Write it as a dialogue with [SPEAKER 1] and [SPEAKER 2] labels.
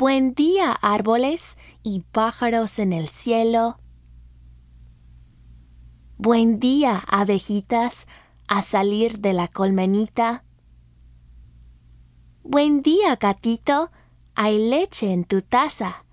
[SPEAKER 1] Buen día, árboles y pájaros en el cielo. Buen día, abejitas, a salir de la colmenita. Buen día, gatito, hay leche en tu taza.